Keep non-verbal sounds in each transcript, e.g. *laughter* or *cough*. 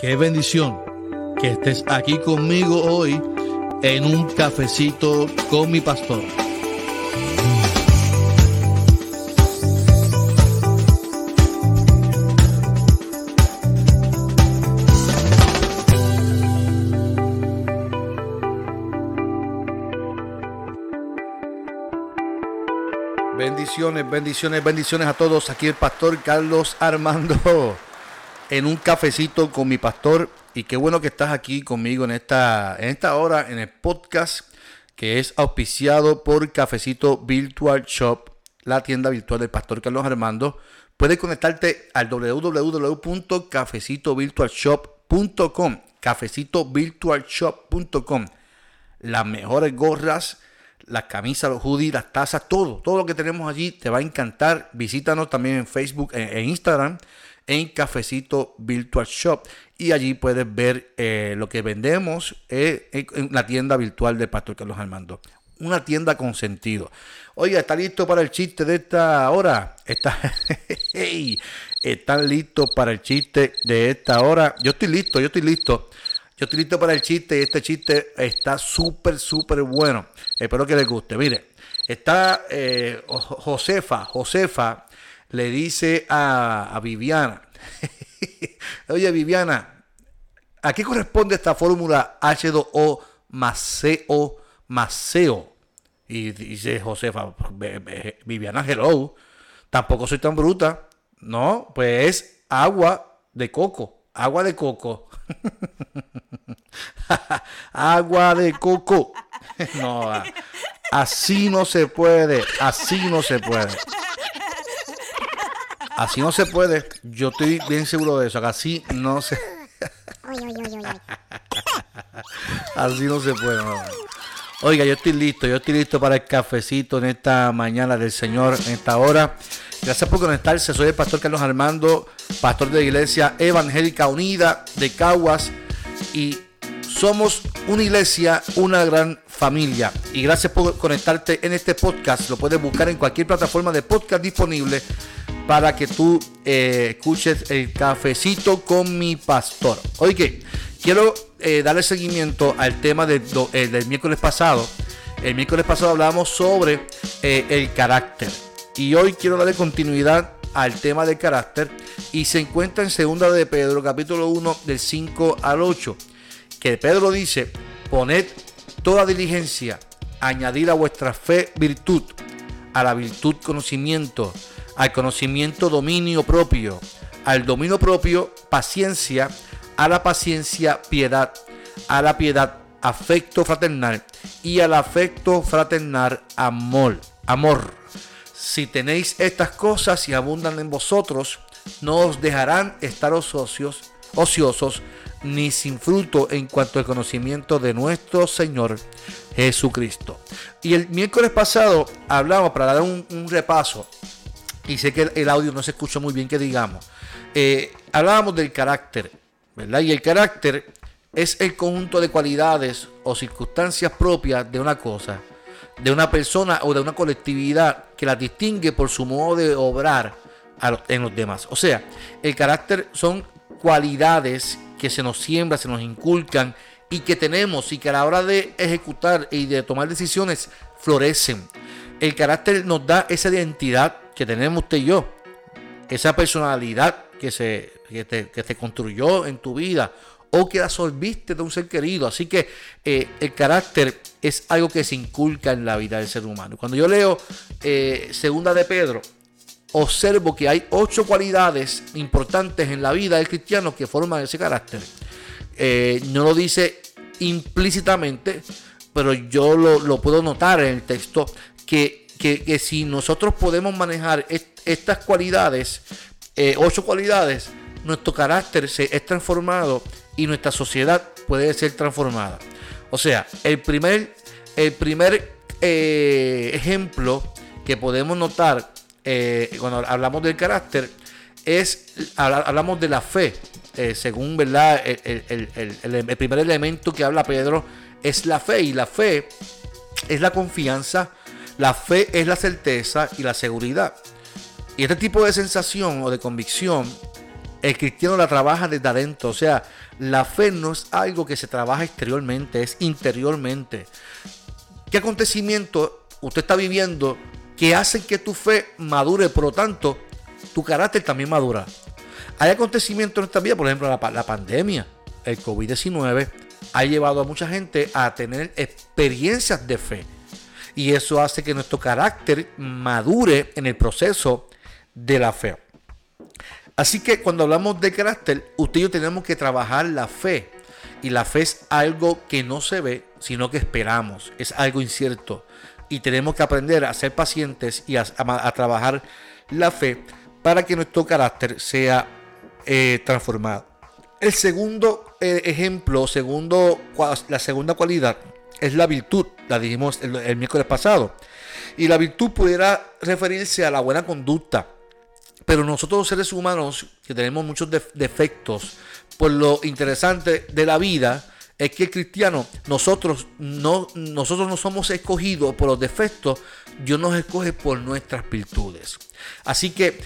Qué bendición que estés aquí conmigo hoy en un cafecito con mi pastor. Bendiciones, bendiciones, bendiciones a todos. Aquí el pastor Carlos Armando en un cafecito con mi pastor. Y qué bueno que estás aquí conmigo en esta, en esta hora en el podcast que es auspiciado por Cafecito Virtual Shop, la tienda virtual del pastor Carlos Armando. Puedes conectarte al www.cafecitovirtualshop.com, cafecitovirtualshop.com. Las mejores gorras las camisas, los hoodies, las tazas, todo, todo lo que tenemos allí te va a encantar. Visítanos también en Facebook e, Instagram en Cafecito Virtual Shop y allí puedes ver eh, lo que vendemos eh, en la tienda virtual del Pastor Carlos Armando. Una tienda con sentido. Oiga, ¿está listo para el chiste de esta hora? ¿Está, *laughs* ¿Están listos para el chiste de esta hora? Yo estoy listo, yo estoy listo. Yo estoy listo para el chiste y este chiste está súper, súper bueno. Espero que les guste. Mire, está eh, Josefa, Josefa le dice a, Viviana, *laughs* oye Viviana, ¿a qué corresponde esta fórmula H2O más CO más CO? Y dice Josefa, Viviana, hello, tampoco soy tan bruta. No, pues es agua de coco, agua de coco. *laughs* Agua de coco. *laughs* No, así no se puede. Así no se puede. Así no se puede. Yo estoy bien seguro de eso. Así no se. Así no se puede. Oiga, yo estoy listo. Yo estoy listo para el cafecito en esta mañana del Señor, en esta hora. Gracias por conectarse. Soy el pastor Carlos Armando, pastor de la Iglesia Evangélica Unida de Caguas. Y somos una iglesia, una gran familia. Y gracias por conectarte en este podcast. Lo puedes buscar en cualquier plataforma de podcast disponible para que tú eh, escuches el cafecito con mi pastor. Oye, quiero eh, darle seguimiento al tema eh, del miércoles pasado. El miércoles pasado hablábamos sobre el carácter. Y hoy quiero darle continuidad al tema del carácter y se encuentra en segunda de Pedro capítulo 1 del 5 al 8 que Pedro dice poned toda diligencia añadir a vuestra fe virtud a la virtud conocimiento al conocimiento dominio propio. Al dominio propio paciencia. A la paciencia piedad. A la piedad afecto fraternal. Y al afecto fraternal amor. Amor. Si tenéis estas cosas y abundan en vosotros, no os dejarán estar ociosos, ociosos ni sin fruto en cuanto al conocimiento de nuestro Señor Jesucristo. Y el miércoles pasado hablamos, para dar un, repaso, y sé que el, audio no se escuchó muy bien que digamos, eh, hablábamos del carácter, ¿verdad? Y el carácter es el conjunto de cualidades o circunstancias propias de una cosa de una persona o de una colectividad que la distingue por su modo de obrar en los demás. O sea, el carácter son cualidades que se nos siembran, se nos inculcan y que tenemos y que a la hora de ejecutar y de tomar decisiones florecen. El carácter nos da esa identidad que tenemos usted y yo, esa personalidad que se, que se construyó en tu vida o que absorbiste de un ser querido. Así que eh, el carácter es algo que se inculca en la vida del ser humano. Cuando yo leo eh, Segunda de Pedro, observo que hay ocho cualidades importantes en la vida del cristiano que forman ese carácter. Eh, no lo dice implícitamente, pero yo lo, puedo notar en el texto que, que, si nosotros podemos manejar estas cualidades, ocho cualidades, nuestro carácter se es transformado y nuestra sociedad puede ser transformada. O sea, el primer, el primer eh, ejemplo que podemos notar eh, cuando hablamos del carácter es, hablamos de la fe. Eh, según verdad, el, el, primer elemento que habla Pedro es la fe. Y la fe es la confianza, la fe es la certeza y la seguridad. Y este tipo de sensación o de convicción El cristiano la trabaja desde adentro. O sea, la fe no es algo que se trabaja exteriormente, es interiormente. ¿Qué acontecimiento usted está viviendo que hace que tu fe madure? Por lo tanto, tu carácter también madura. Hay acontecimientos en esta vida, por ejemplo, la pandemia, el COVID-19, ha llevado a mucha gente a tener experiencias de fe. Y eso hace que nuestro carácter madure en el proceso de la fe. Así que cuando hablamos de carácter, usted y yo tenemos que trabajar la fe. Y la fe es algo que no se ve, sino que esperamos. Es algo incierto. Y tenemos que aprender a ser pacientes y a, trabajar la fe para que nuestro carácter sea eh, transformado. El segundo eh, ejemplo, segundo, la segunda cualidad es la virtud, la dijimos el, miércoles pasado. Y la virtud pudiera referirse a la buena conducta. Pero nosotros seres humanos, que tenemos muchos defectos, por lo interesante de la vida es que el cristiano, nosotros no, nosotros no somos escogidos por los defectos, Dios nos escoge por nuestras virtudes. Así que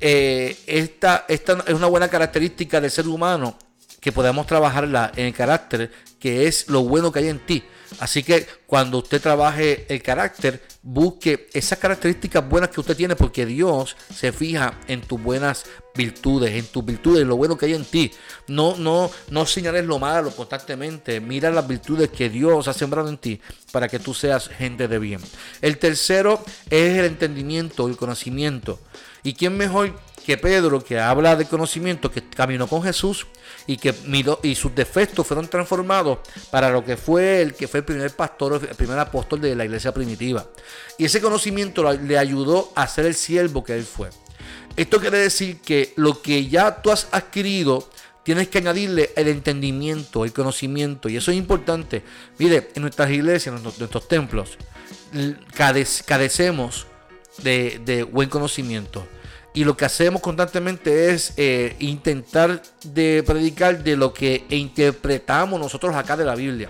eh, esta, esta es una buena característica del ser humano que podamos trabajarla en el carácter, que es lo bueno que hay en ti. Así que cuando usted trabaje el carácter, busque esas características buenas que usted tiene, porque Dios se fija en tus buenas virtudes, en tus virtudes, lo bueno que hay en ti. No, no, no señales lo malo constantemente. Mira las virtudes que Dios ha sembrado en ti para que tú seas gente de bien. El tercero es el entendimiento, el conocimiento. ¿Y quién mejor que Pedro, que habla de conocimiento, que caminó con Jesús y que miró, y sus defectos fueron transformados para lo que fue el que fue el primer pastor, el primer apóstol de la iglesia primitiva. Y ese conocimiento le ayudó a ser el siervo que él fue. Esto quiere decir que lo que ya tú has adquirido, tienes que añadirle el entendimiento, el conocimiento. Y eso es importante. Mire, en nuestras iglesias, en nuestros, templos, carecemos de, de buen conocimiento. Y lo que hacemos constantemente es eh, intentar de predicar de lo que interpretamos nosotros acá de la Biblia.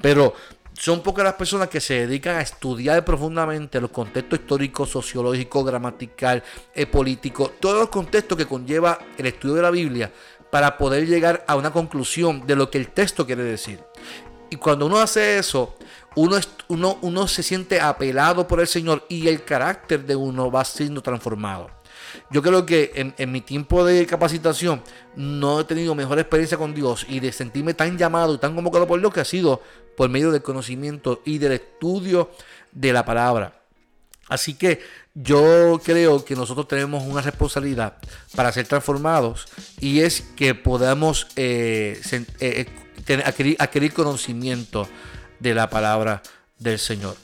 Pero son pocas las personas que se dedican a estudiar profundamente los contextos históricos, sociológicos, gramatical, eh, político, todos los contextos que conlleva el estudio de la Biblia para poder llegar a una conclusión de lo que el texto quiere decir. Y cuando uno hace eso, uno se siente apelado por el Señor y el carácter de uno va siendo transformado. Yo creo que en, mi tiempo de capacitación no he tenido mejor experiencia con Dios y de sentirme tan llamado y tan convocado por Dios que ha sido por medio del conocimiento y del estudio de la palabra. Así que yo creo que nosotros tenemos una responsabilidad para ser transformados y es que podamos eh, eh, adquirir, adquirir conocimiento de la palabra del Señor.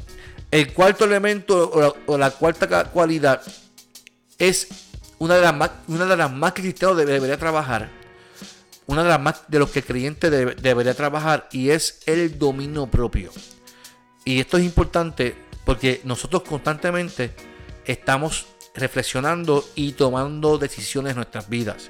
El cuarto elemento o la, cuarta cualidad es una de las más, una de las más que el cristiano debería trabajar. Una de las más de los que el creyente debería trabajar y es el dominio propio. Y esto es importante porque nosotros constantemente estamos reflexionando y tomando decisiones en nuestras vidas.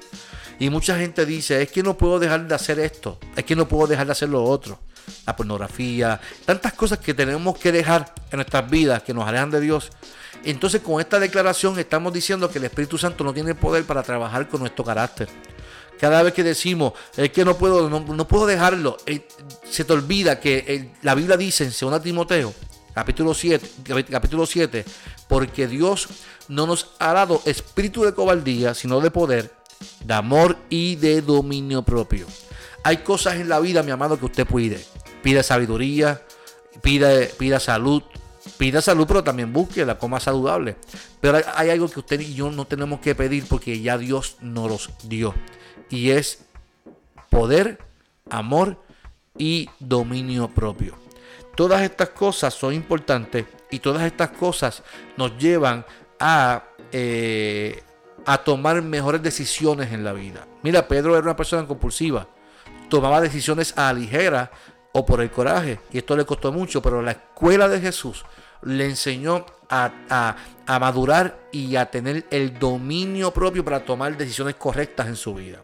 Y mucha gente dice, es que no puedo dejar de hacer esto, es que no puedo dejar de hacer lo otro. La pornografía, tantas cosas que tenemos que dejar en nuestras vidas que nos alejan de Dios. Entonces con esta declaración estamos diciendo que el Espíritu Santo no tiene poder para trabajar con nuestro carácter. Cada vez que decimos, es que no puedo, no, puedo dejarlo, eh, se te olvida que la Biblia dice en 2 Timoteo, capítulo 7, capítulo 7, porque Dios no nos ha dado espíritu de cobardía, sino de poder, de amor y de dominio propio. Hay cosas en la vida, mi amado, que usted pide. Pide sabiduría, pide, pida salud, pida salud, pero también busque la coma saludable. Pero hay, algo que usted y yo no tenemos que pedir porque ya Dios nos los dio. Y es poder, amor y dominio propio. Todas estas cosas son importantes y todas estas cosas nos llevan a, eh, a tomar mejores decisiones en la vida. Mira, Pedro era una persona compulsiva. Tomaba decisiones a ligera o por el coraje. Y esto le costó mucho, pero la escuela de Jesús le enseñó a, madurar y a tener el dominio propio para tomar decisiones correctas en su vida.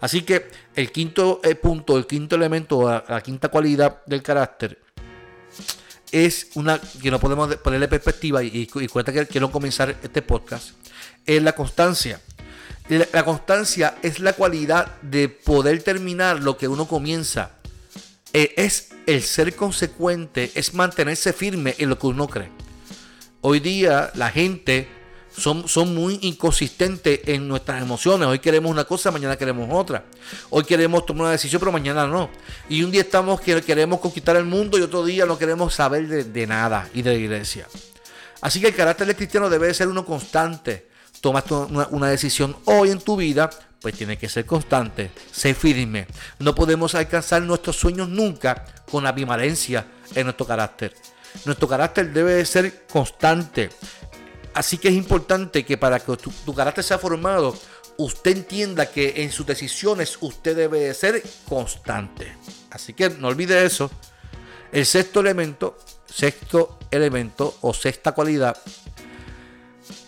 Así que el quinto eh, punto, el quinto elemento, la, quinta cualidad del carácter es una que no podemos ponerle perspectiva y, y cuenta que quiero comenzar este podcast, es la constancia. La, constancia es la cualidad de poder terminar lo que uno comienza. Eh, es el ser consecuente, es mantenerse firme en lo que uno cree. Hoy día la gente son, son muy inconsistentes en nuestras emociones. Hoy queremos una cosa, mañana queremos otra. Hoy queremos tomar una decisión, pero mañana no. Y un día estamos que queremos conquistar el mundo y otro día no queremos saber de, nada y de la iglesia. Así que el carácter del cristiano debe ser uno constante. Tomas una, una decisión hoy en tu vida, pues tiene que ser constante, ser firme. No podemos alcanzar nuestros sueños nunca con la en nuestro carácter. Nuestro carácter debe ser constante. Así que es importante que para que tu, carácter sea formado, usted entienda que en sus decisiones usted debe ser constante. Así que no olvide eso. El sexto elemento, sexto elemento o sexta cualidad,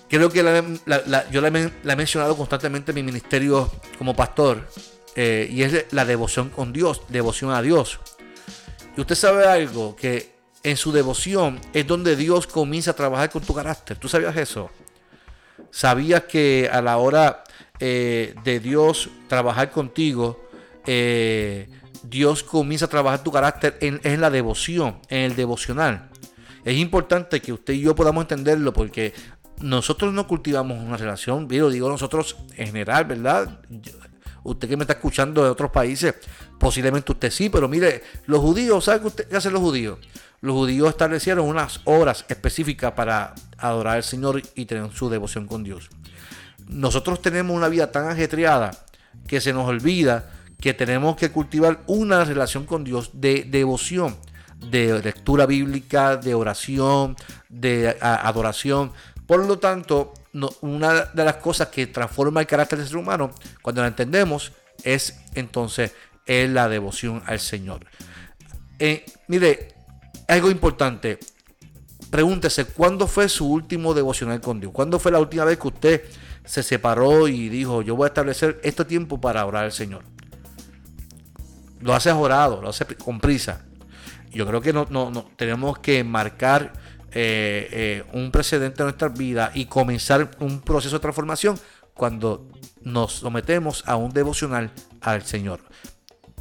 creo que yo la, he mencionado constantemente en mi ministerio como pastor, eh, y es la devoción con Dios, devoción a Dios. Y usted sabe algo, que en su devoción es donde Dios comienza a trabajar con tu carácter. ¿Tú sabías eso? ¿Sabías que a la hora eh, de Dios trabajar contigo, eh, Dios comienza a trabajar tu carácter en, la devoción, en el devocional? Es importante que usted y yo podamos entenderlo porque nosotros no cultivamos una relación, digo nosotros en general, ¿verdad? usted que me está escuchando de otros países, posiblemente usted sí, pero mire, los judíos, ¿sabe qué hacen los judíos? los judíos establecieron unas horas específicas para adorar al Señor y tener su devoción con Dios. Nosotros tenemos una vida tan ajetreada que se nos olvida que tenemos que cultivar una relación con Dios de devoción, de lectura bíblica, de oración, de adoración. Por lo tanto, una de las cosas que transforma el carácter del ser humano, cuando la entendemos, es entonces la devoción al Señor. Eh, mire, algo importante. Pregúntese, ¿cuándo fue su último devocional con Dios? ¿Cuándo fue la última vez que usted se separó y dijo, yo voy a establecer este tiempo para orar al Señor? Lo hace orado, lo hace con prisa. Yo creo que no, no, tenemos que marcar eh, eh, un precedente en nuestra vida y comenzar un proceso de transformación cuando nos sometemos a un devocional al Señor.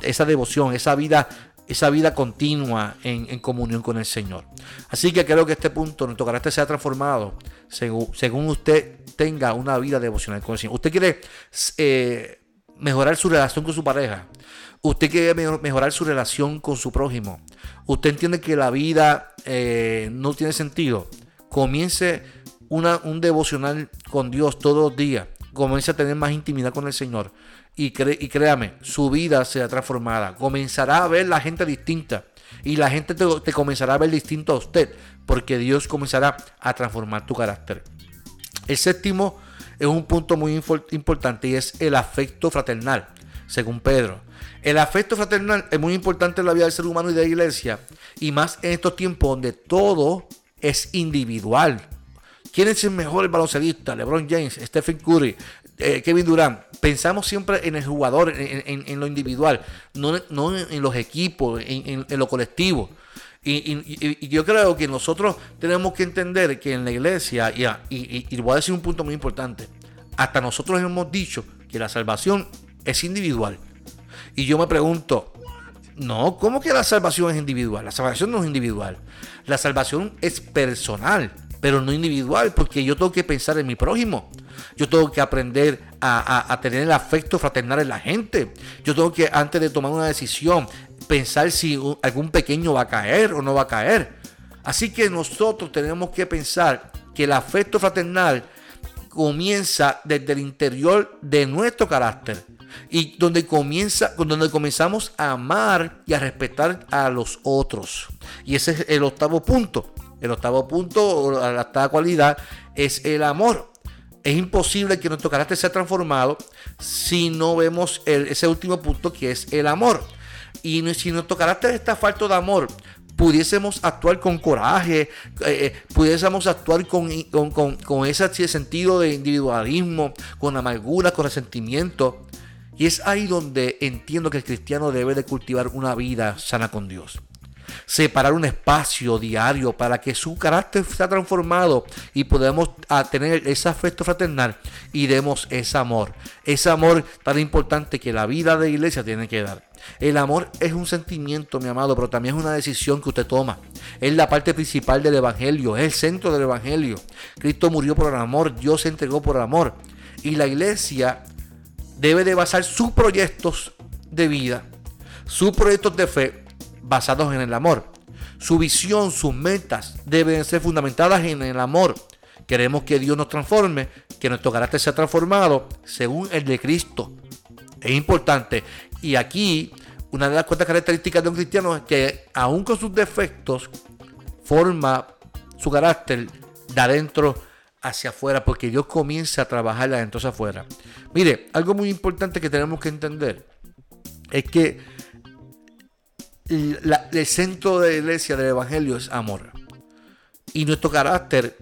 Esa devoción, esa vida esa vida continua en, comunión con el Señor. Así que creo que este punto, nuestro carácter sea transformado según, según usted tenga una vida devocional con el Señor. Usted quiere eh, mejorar su relación con su pareja. Usted quiere mejorar su relación con su prójimo. Usted entiende que la vida eh, no tiene sentido. Comience un devocional con Dios todos los días. Comience a tener más intimidad con el Señor y, créame, su vida será transformada. Comenzará a ver la gente distinta. Y la gente te, comenzará a ver distinto a usted. Porque Dios comenzará a transformar tu carácter. El séptimo es un punto muy importante y es el afecto fraternal, según Pedro. El afecto fraternal es muy importante en la vida del ser humano y de la iglesia. Y más en estos tiempos donde todo es individual. ¿Quién es el mejor baloncelista? LeBron James, Stephen Curry, eh, Kevin Durant, pensamos siempre en el jugador, en, lo individual, no, en, los equipos, en, lo colectivo. Y, yo creo que nosotros tenemos que entender que en la iglesia, y, voy a decir un punto muy importante, hasta nosotros hemos dicho que la salvación es individual. Y yo me pregunto, no, ¿cómo que la salvación es individual? La salvación no es individual. La salvación es personal pero no individual, porque yo tengo que pensar en mi prójimo. Yo tengo que aprender a, tener el afecto fraternal en la gente. Yo tengo que, antes de tomar una decisión, pensar si algún pequeño va a caer o no va a caer. Así que nosotros tenemos que pensar que el afecto fraternal comienza desde el interior de nuestro carácter y donde comienza donde comenzamos a amar y a respetar a los otros. Y ese es el octavo punto. El octavo punto, la octava cualidad, es el amor. Es imposible que nuestro carácter sea transformado si no vemos ese último punto que es el amor. Y si nuestro carácter está falto de amor, pudiésemos actuar con coraje, eh, eh, pudiésemos actuar con, con, ese sentido de individualismo, con amargura, con resentimiento. Y es ahí donde entiendo que el cristiano debe de cultivar una vida sana con Dios. Separar un espacio diario para que su carácter sea transformado y podamos tener ese afecto fraternal y demos ese amor. Ese amor tan importante que la vida de iglesia tiene que dar. El amor es un sentimiento, mi amado, pero también es una decisión que usted toma. Es la parte principal del Evangelio, es el centro del Evangelio. Cristo murió por el amor, Dios se entregó por el amor. Y la iglesia debe de basar sus proyectos de vida, sus proyectos de fe basados en el amor. Su visión, sus metas deben ser fundamentadas en el amor. Queremos que Dios nos transforme, que nuestro carácter sea transformado según el de Cristo. Es importante. Y aquí, una de las cuantas características de un cristiano es que, aun con sus defectos, forma su carácter de adentro hacia afuera, porque Dios comienza a trabajar de adentro hacia afuera. Mire, algo muy importante que tenemos que entender es que el centro de la iglesia del evangelio es amor. Y nuestro carácter,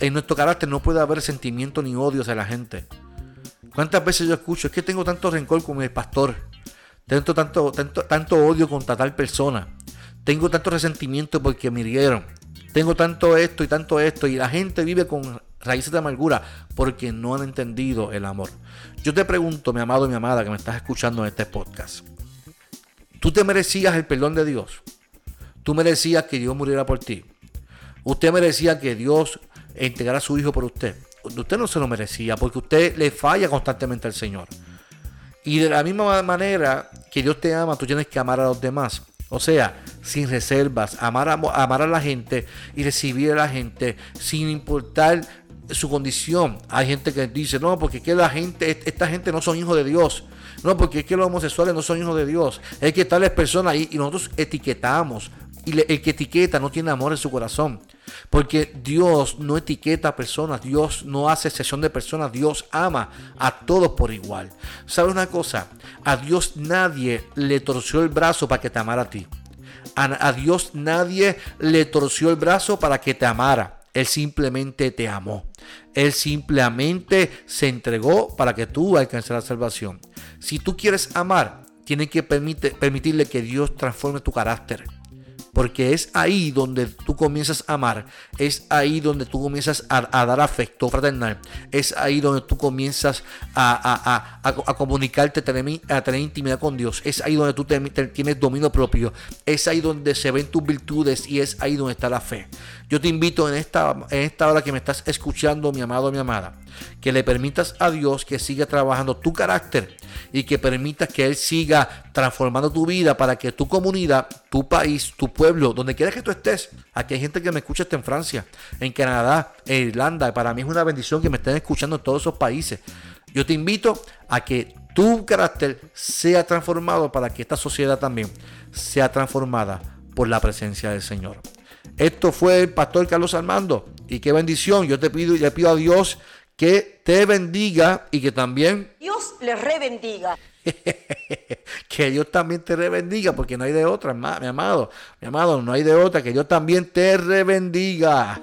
en nuestro carácter no puede haber sentimiento ni odio hacia la gente. ¿Cuántas veces yo escucho? Es que tengo tanto rencor con el pastor. Tengo tanto, tanto, tanto odio contra tal persona. Tengo tanto resentimiento porque me hirieron. Tengo tanto esto y tanto esto. Y la gente vive con raíces de amargura porque no han entendido el amor. Yo te pregunto, mi amado y mi amada que me estás escuchando en este podcast. Tú te merecías el perdón de Dios. Tú merecías que Dios muriera por ti. Usted merecía que Dios entregara a su hijo por usted. Usted no se lo merecía porque usted le falla constantemente al Señor. Y de la misma manera que Dios te ama, tú tienes que amar a los demás. O sea, sin reservas, amar a, amar a la gente y recibir a la gente sin importar su condición. Hay gente que dice, no, porque que la gente, esta gente no son hijos de Dios. No, porque es que los homosexuales no son hijos de Dios. Es que tales personas ahí y nosotros etiquetamos. Y el que etiqueta no tiene amor en su corazón. Porque Dios no etiqueta a personas, Dios no hace excepción de personas, Dios ama a todos por igual. ¿Sabes una cosa? A Dios nadie le torció el brazo para que te amara a ti. a Dios nadie le torció el brazo para que te amara. Él simplemente te amó. Él simplemente se entregó para que tú alcances la salvación. Si tú quieres amar, tienes que permitirle que Dios transforme tu carácter. Porque es ahí donde tú comienzas a amar, es ahí donde tú comienzas a, dar afecto fraternal, es ahí donde tú comienzas a, comunicarte, a tener, intimidad con Dios, es ahí donde tú tienes dominio propio, es ahí donde se ven tus virtudes y es ahí donde está la fe. Yo te invito en esta, en esta hora que me estás escuchando, mi amado, mi amada, que le permitas a Dios que siga trabajando tu carácter y que permitas que Él siga transformando tu vida para que tu comunidad, tu país, tu pueblo, donde quiera que tú estés, aquí hay gente que me escucha en Francia, en Canadá, en Irlanda, para mí es una bendición que me estén escuchando en todos esos países. Yo te invito a que tu carácter sea transformado para que esta sociedad también sea transformada por la presencia del Señor. Esto fue el pastor Carlos Armando. Y qué bendición. Yo te pido y le pido a Dios que te bendiga y que también... Dios le rebendiga. *laughs* *laughs* que Dios también te rebendiga, porque no hay de otra, mi amado, mi amado, no hay de otra, que Dios también te rebendiga.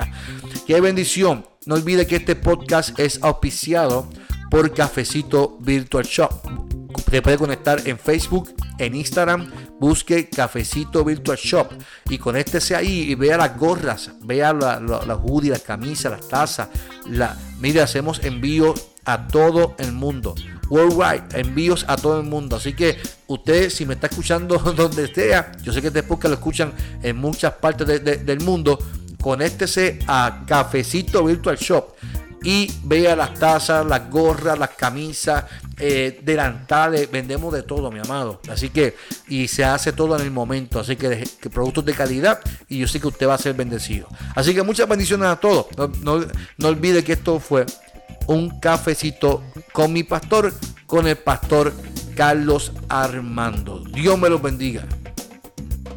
*laughs* Qué bendición. No olvide que este podcast es auspiciado por Cafecito Virtual Shop. Te puede conectar en Facebook, en Instagram, busque Cafecito Virtual Shop y conéctese ahí y vea las gorras, vea las hoodies, las camisas, las tazas. La, mire, hacemos envíos a todo el mundo. Worldwide, envíos a todo el mundo. Así que usted, si me está escuchando *laughs* donde sea, yo sé que este podcast lo escuchan en muchas partes del mundo, conéctese a Cafecito Virtual Shop y vea las tazas, las gorras, las camisas, eh, delantales, vendemos de todo, mi amado. Así que, y se hace todo en el momento. Así que, productos de calidad y yo sé que usted va a ser bendecido. Así que muchas bendiciones a todos. No, no olvide que esto fue un cafecito con mi pastor, con el pastor Carlos Armando. Dios me los bendiga.